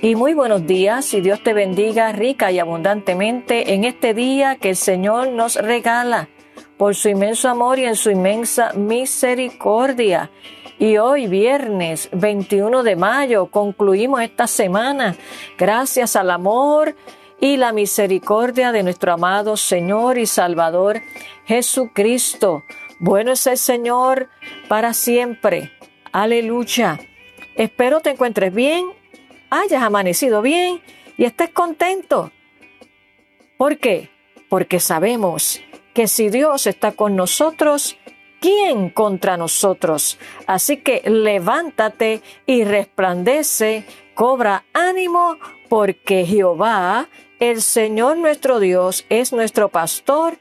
y muy buenos días y Dios te bendiga rica y abundantemente en este día que el Señor nos regala por su inmenso amor y en su inmensa misericordia. Y hoy, viernes 21 de mayo, concluimos esta semana gracias al amor y la misericordia de nuestro amado Señor y Salvador Jesucristo. Bueno es el Señor para siempre. Aleluya. Espero te encuentres bien hayas amanecido bien y estés contento. ¿Por qué? Porque sabemos que si Dios está con nosotros, ¿quién contra nosotros? Así que levántate y resplandece, cobra ánimo, porque Jehová, el Señor nuestro Dios, es nuestro pastor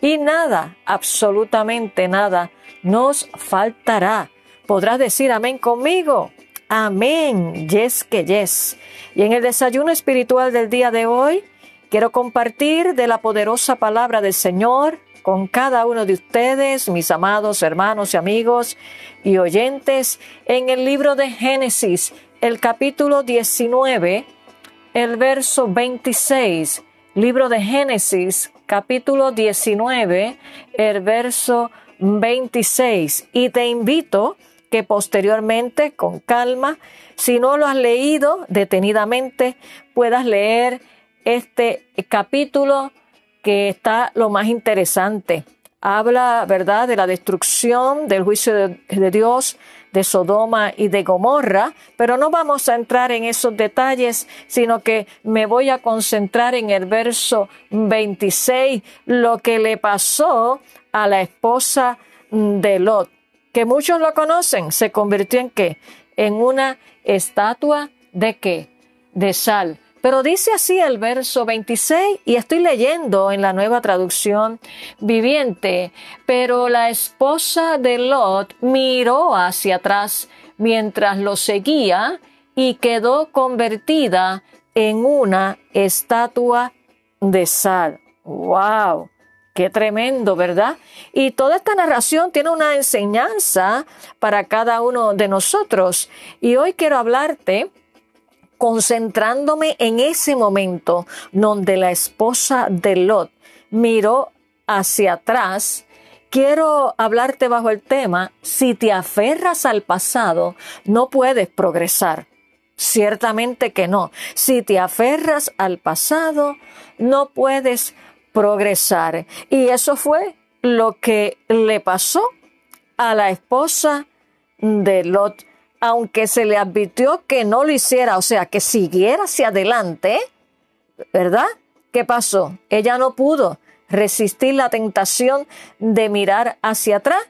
y nada, absolutamente nada, nos faltará. ¿Podrás decir amén conmigo? Amén. Yes que yes. Y en el desayuno espiritual del día de hoy, quiero compartir de la poderosa palabra del Señor con cada uno de ustedes, mis amados hermanos y amigos y oyentes, en el libro de Génesis, el capítulo 19, el verso 26. Libro de Génesis, capítulo 19, el verso 26. Y te invito posteriormente, con calma, si no lo has leído detenidamente, puedas leer este capítulo que está lo más interesante. Habla, ¿verdad?, de la destrucción, del juicio de, Dios, de Sodoma y de Gomorra, pero no vamos a entrar en esos detalles, sino que me voy a concentrar en el verso 26, lo que le pasó a la esposa de Lot que muchos lo conocen, se convirtió en qué? En una estatua de qué? De sal. Pero dice así el verso 26 y estoy leyendo en la nueva traducción viviente, pero la esposa de Lot miró hacia atrás mientras lo seguía y quedó convertida en una estatua de sal. ¡Wow! Qué tremendo, ¿verdad? Y toda esta narración tiene una enseñanza para cada uno de nosotros. Y hoy quiero hablarte concentrándome en ese momento donde la esposa de Lot miró hacia atrás. Quiero hablarte bajo el tema, si te aferras al pasado, no puedes progresar. Ciertamente que no. Si te aferras al pasado, no puedes progresar. Y eso fue lo que le pasó a la esposa de Lot, aunque se le advirtió que no lo hiciera, o sea, que siguiera hacia adelante, ¿verdad? ¿Qué pasó? Ella no pudo resistir la tentación de mirar hacia atrás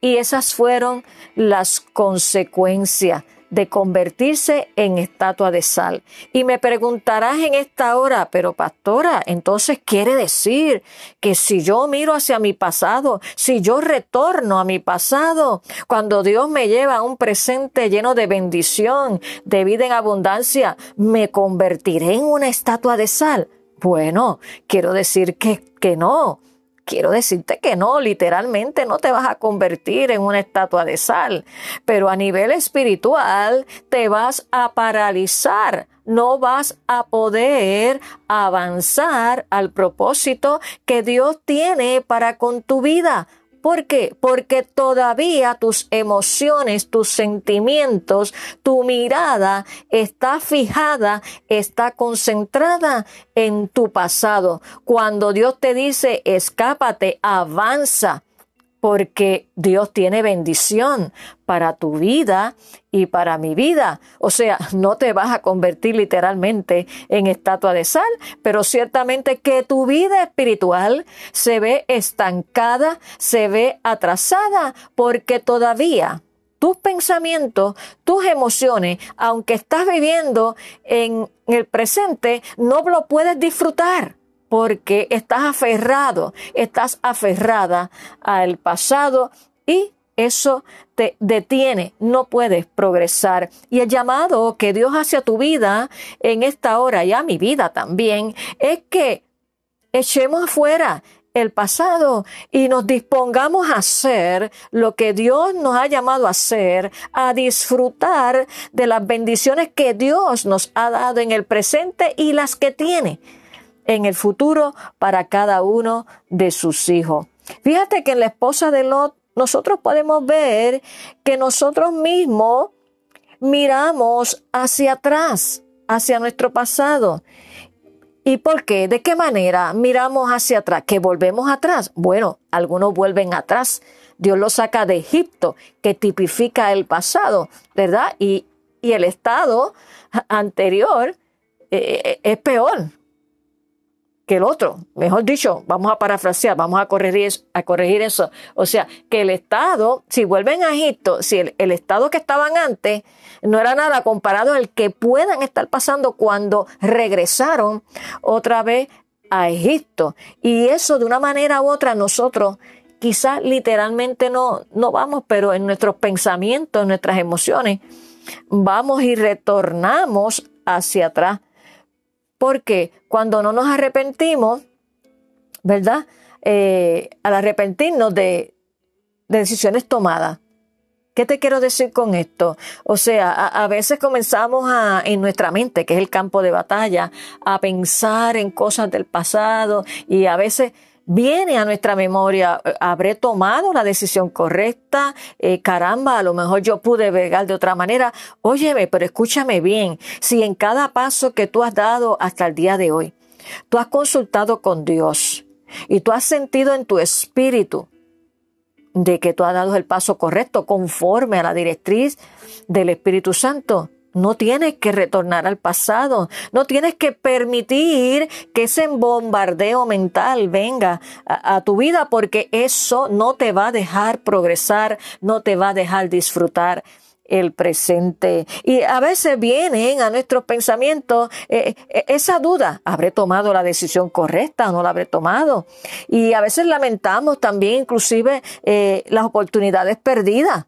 y esas fueron las consecuencias de convertirse en estatua de sal. Y me preguntarás en esta hora, pero pastora, entonces quiere decir que si yo miro hacia mi pasado, si yo retorno a mi pasado, cuando Dios me lleva a un presente lleno de bendición, de vida en abundancia, me convertiré en una estatua de sal. Bueno, quiero decir que, que no quiero decirte que no, literalmente no te vas a convertir en una estatua de sal, pero a nivel espiritual te vas a paralizar, no vas a poder avanzar al propósito que Dios tiene para con tu vida. ¿Por qué? Porque todavía tus emociones, tus sentimientos, tu mirada está fijada, está concentrada en tu pasado. Cuando Dios te dice, escápate, avanza, porque Dios tiene bendición para tu vida y para mi vida. O sea, no te vas a convertir literalmente en estatua de sal, pero ciertamente que tu vida espiritual se ve estancada, se ve atrasada, porque todavía tus pensamientos, tus emociones, aunque estás viviendo en el presente, no lo puedes disfrutar porque estás aferrado, estás aferrada al pasado y eso te detiene, no puedes progresar. Y el llamado que Dios hace a tu vida en esta hora y a mi vida también es que echemos afuera el pasado y nos dispongamos a hacer lo que Dios nos ha llamado a hacer, a disfrutar de las bendiciones que Dios nos ha dado en el presente y las que tiene en el futuro para cada uno de sus hijos. Fíjate que en la esposa de Lot nosotros podemos ver que nosotros mismos miramos hacia atrás, hacia nuestro pasado. ¿Y por qué? ¿De qué manera miramos hacia atrás? ¿Que volvemos atrás? Bueno, algunos vuelven atrás. Dios los saca de Egipto, que tipifica el pasado, ¿verdad? Y, el estado anterior eh, eh, es peor que el otro. Mejor dicho, vamos a parafrasear, vamos a corregir, eso. O sea, que el Estado, si vuelven a Egipto, si el, Estado que estaban antes no era nada comparado al que puedan estar pasando cuando regresaron otra vez a Egipto. Y eso de una manera u otra nosotros quizás literalmente no, no vamos, pero en nuestros pensamientos, en nuestras emociones, vamos y retornamos hacia atrás porque cuando no nos arrepentimos, ¿verdad? Eh, al arrepentirnos de, decisiones tomadas. ¿Qué te quiero decir con esto? O sea, a, veces comenzamos a, en nuestra mente, que es el campo de batalla, a pensar en cosas del pasado y a veces viene a nuestra memoria, habré tomado la decisión correcta, eh, caramba, a lo mejor yo pude vegar de otra manera. Óyeme, pero escúchame bien, si en cada paso que tú has dado hasta el día de hoy, tú has consultado con Dios y tú has sentido en tu espíritu de que tú has dado el paso correcto conforme a la directriz del Espíritu Santo, no tienes que retornar al pasado, no tienes que permitir que ese bombardeo mental venga a, tu vida porque eso no te va a dejar progresar, no te va a dejar disfrutar el presente. Y a veces vienen a nuestros pensamientos eh, eh, esa duda, ¿habré tomado la decisión correcta o no la habré tomado? Y a veces lamentamos también inclusive eh, las oportunidades perdidas.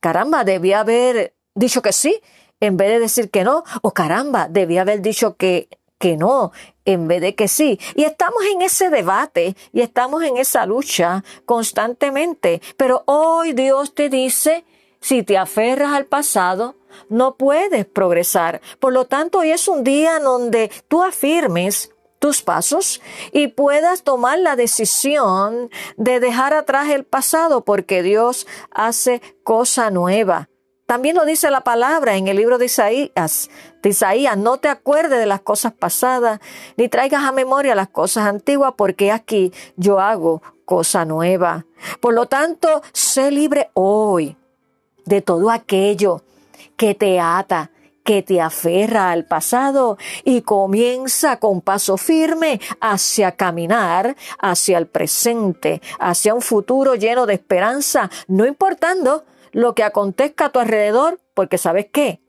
Caramba, debía haber dicho que sí en vez de decir que no, o caramba, debía haber dicho que, que no, en vez de que sí. Y estamos en ese debate y estamos en esa lucha constantemente. Pero hoy Dios te dice, si te aferras al pasado, no puedes progresar. Por lo tanto, hoy es un día donde tú afirmes tus pasos y puedas tomar la decisión de dejar atrás el pasado porque Dios hace cosa nueva. También lo dice la palabra en el libro de Isaías. De Isaías, no te acuerdes de las cosas pasadas, ni traigas a memoria las cosas antiguas, porque aquí yo hago cosa nueva. Por lo tanto, sé libre hoy de todo aquello que te ata, que te aferra al pasado y comienza con paso firme hacia caminar hacia el presente, hacia un futuro lleno de esperanza, no importando lo que acontezca a tu alrededor, porque sabes qué?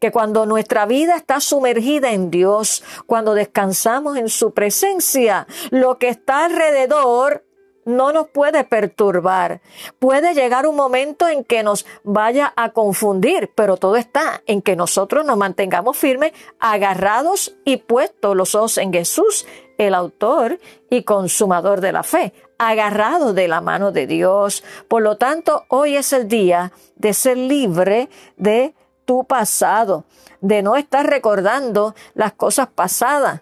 Que cuando nuestra vida está sumergida en Dios, cuando descansamos en su presencia, lo que está alrededor no nos puede perturbar. Puede llegar un momento en que nos vaya a confundir, pero todo está en que nosotros nos mantengamos firmes, agarrados y puestos los ojos en Jesús, el autor y consumador de la fe, agarrado de la mano de Dios. Por lo tanto, hoy es el día de ser libre de tu pasado, de no estar recordando las cosas pasadas,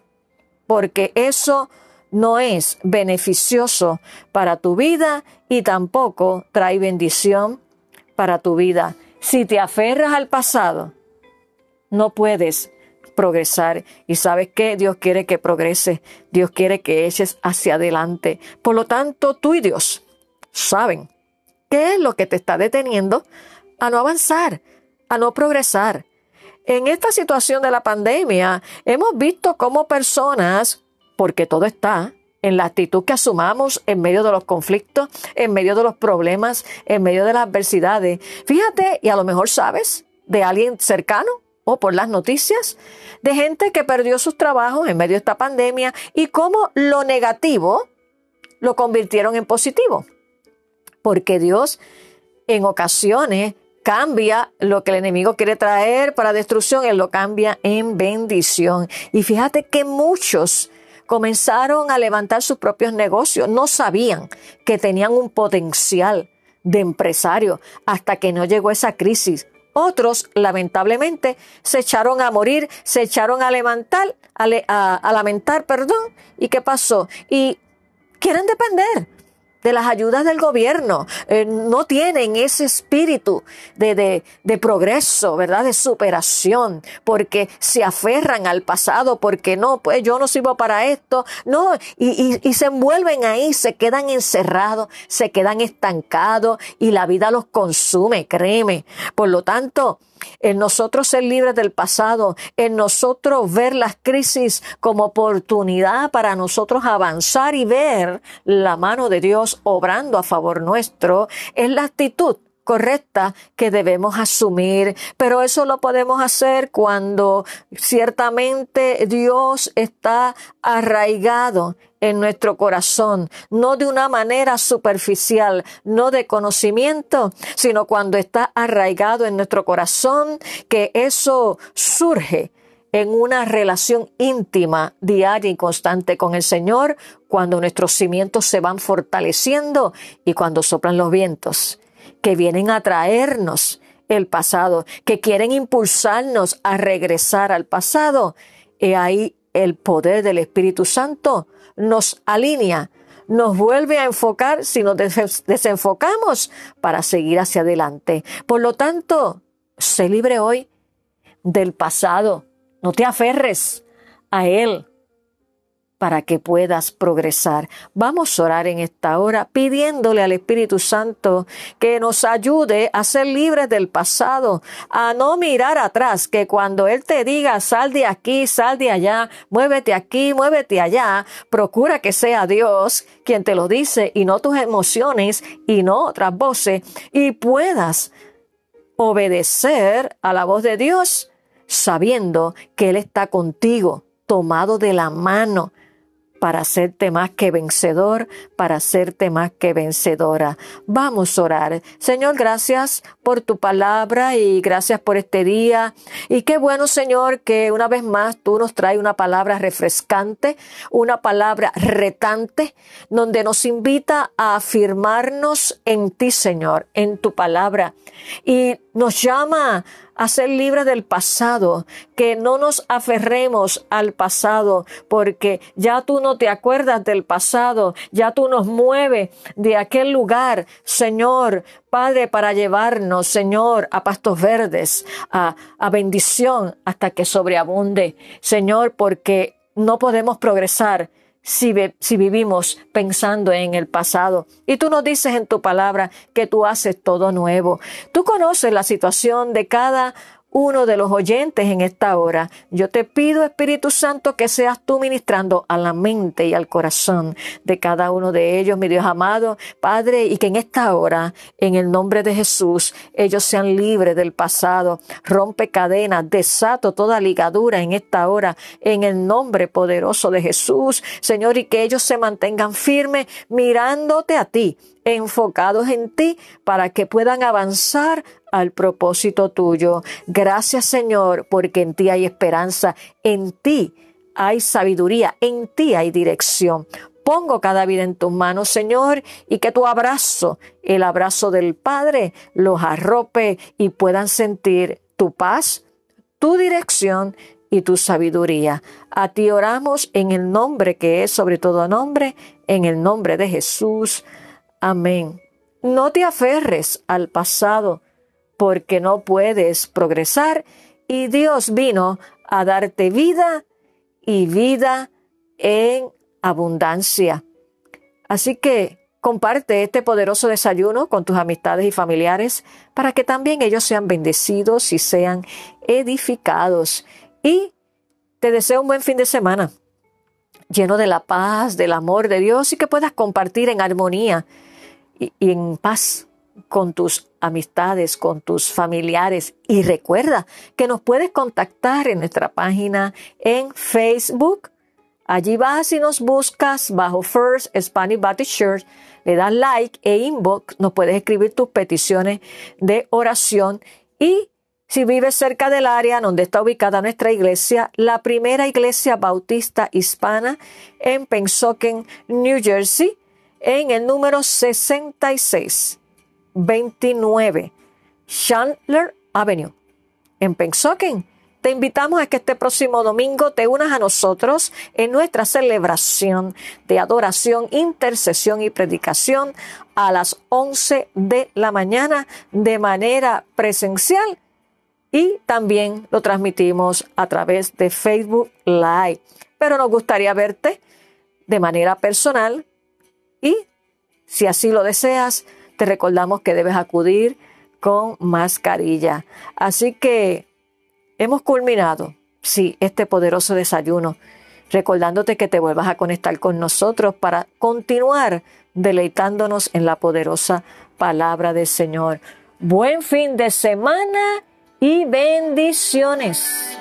porque eso no es beneficioso para tu vida y tampoco trae bendición para tu vida. Si te aferras al pasado, no puedes progresar. Y sabes que Dios quiere que progrese, Dios quiere que eches hacia adelante. Por lo tanto, tú y Dios saben qué es lo que te está deteniendo a no avanzar, a no progresar. En esta situación de la pandemia, hemos visto cómo personas, porque todo está, en la actitud que asumamos en medio de los conflictos, en medio de los problemas, en medio de las adversidades. Fíjate, y a lo mejor sabes de alguien cercano o por las noticias de gente que perdió sus trabajos en medio de esta pandemia y cómo lo negativo lo convirtieron en positivo. Porque Dios en ocasiones cambia lo que el enemigo quiere traer para destrucción, Él lo cambia en bendición. Y fíjate que muchos comenzaron a levantar sus propios negocios, no sabían que tenían un potencial de empresario hasta que no llegó esa crisis. Otros, lamentablemente, se echaron a morir, se echaron a levantar, a, lamentar, perdón. ¿Y qué pasó? Y quieren depender de las ayudas del gobierno, eh, no tienen ese espíritu de, de, progreso, ¿verdad? De superación, porque se aferran al pasado, porque no, pues yo no sirvo para esto, no, y, y se envuelven ahí, se quedan encerrados, se quedan estancados y la vida los consume, créeme. Por lo tanto, en nosotros ser libres del pasado, en nosotros ver las crisis como oportunidad para nosotros avanzar y ver la mano de Dios obrando a favor nuestro, es la actitud correcta que debemos asumir, pero eso lo podemos hacer cuando ciertamente Dios está arraigado en nuestro corazón, no de una manera superficial, no de conocimiento, sino cuando está arraigado en nuestro corazón, que eso surge en una relación íntima, diaria y constante con el Señor, cuando nuestros cimientos se van fortaleciendo y cuando soplan los vientos que vienen a traernos el pasado, que quieren impulsarnos a regresar al pasado. Y ahí el poder del Espíritu Santo nos alinea, nos vuelve a enfocar si nos desenfocamos para seguir hacia adelante. Por lo tanto, sé libre hoy del pasado. No te aferres a él para que puedas progresar. Vamos a orar en esta hora pidiéndole al Espíritu Santo que nos ayude a ser libres del pasado, a no mirar atrás, que cuando Él te diga sal de aquí, sal de allá, muévete aquí, muévete allá, procura que sea Dios quien te lo dice y no tus emociones y no otras voces y puedas obedecer a la voz de Dios sabiendo que Él está contigo tomado de la mano, para hacerte más que vencedor, para hacerte más que vencedora. Vamos a orar. Señor, gracias por tu palabra y gracias por este día. Y qué bueno, Señor, que una vez más tú nos traes una palabra refrescante, una palabra retante, donde nos invita a afirmarnos en ti, Señor, en tu palabra. Y nos llama ser libres del pasado, que no nos aferremos al pasado, porque ya tú no te acuerdas del pasado, ya tú nos mueves de aquel lugar, Señor, Padre, para llevarnos, Señor, a pastos verdes, a, a bendición hasta que sobreabunde, Señor, porque no podemos progresar si, si, vivimos pensando en el pasado. Y tú nos dices en tu palabra que tú haces todo nuevo. Tú conoces la situación de cada uno de los oyentes en esta hora. Yo te pido, Espíritu Santo, que seas tú ministrando a la mente y al corazón de cada uno de ellos, mi Dios amado, Padre, y que en esta hora, en el nombre de Jesús, ellos sean libres del pasado. Rompe cadenas, desato toda ligadura en esta hora, en el nombre poderoso de Jesús, Señor, y que ellos se mantengan firmes mirándote a ti enfocados en ti para que puedan avanzar al propósito tuyo. Gracias Señor, porque en ti hay esperanza, en ti hay sabiduría, en ti hay dirección. Pongo cada vida en tus manos, Señor, y que tu abrazo, el abrazo del Padre, los arrope y puedan sentir tu paz, tu dirección y tu sabiduría. A ti oramos en el nombre que es sobre todo nombre, en el nombre de Jesús. Amén. No te aferres al pasado porque no puedes progresar y Dios vino a darte vida y vida en abundancia. Así que comparte este poderoso desayuno con tus amistades y familiares para que también ellos sean bendecidos y sean edificados. Y te deseo un buen fin de semana, lleno de la paz, del amor de Dios y que puedas compartir en armonía y, en paz con tus amistades, con tus familiares. Y recuerda que nos puedes contactar en nuestra página en Facebook. Allí vas y nos buscas bajo First Spanish Baptist Church, le das like e inbox, nos puedes escribir tus peticiones de oración y si vives cerca del área donde está ubicada nuestra iglesia, la primera iglesia bautista hispana en Pensoken, New Jersey, en el número 6629 Chandler Avenue, en Pensoken. Te invitamos a que este próximo domingo te unas a nosotros en nuestra celebración de adoración, intercesión y predicación a las 11 de la mañana de manera presencial y también lo transmitimos a través de Facebook Live. Pero nos gustaría verte de manera personal y si así lo deseas, te recordamos que debes acudir con mascarilla. Así que hemos culminado, sí, este poderoso desayuno, recordándote que te vuelvas a conectar con nosotros para continuar deleitándonos en la poderosa palabra del Señor. Buen fin de semana y bendiciones.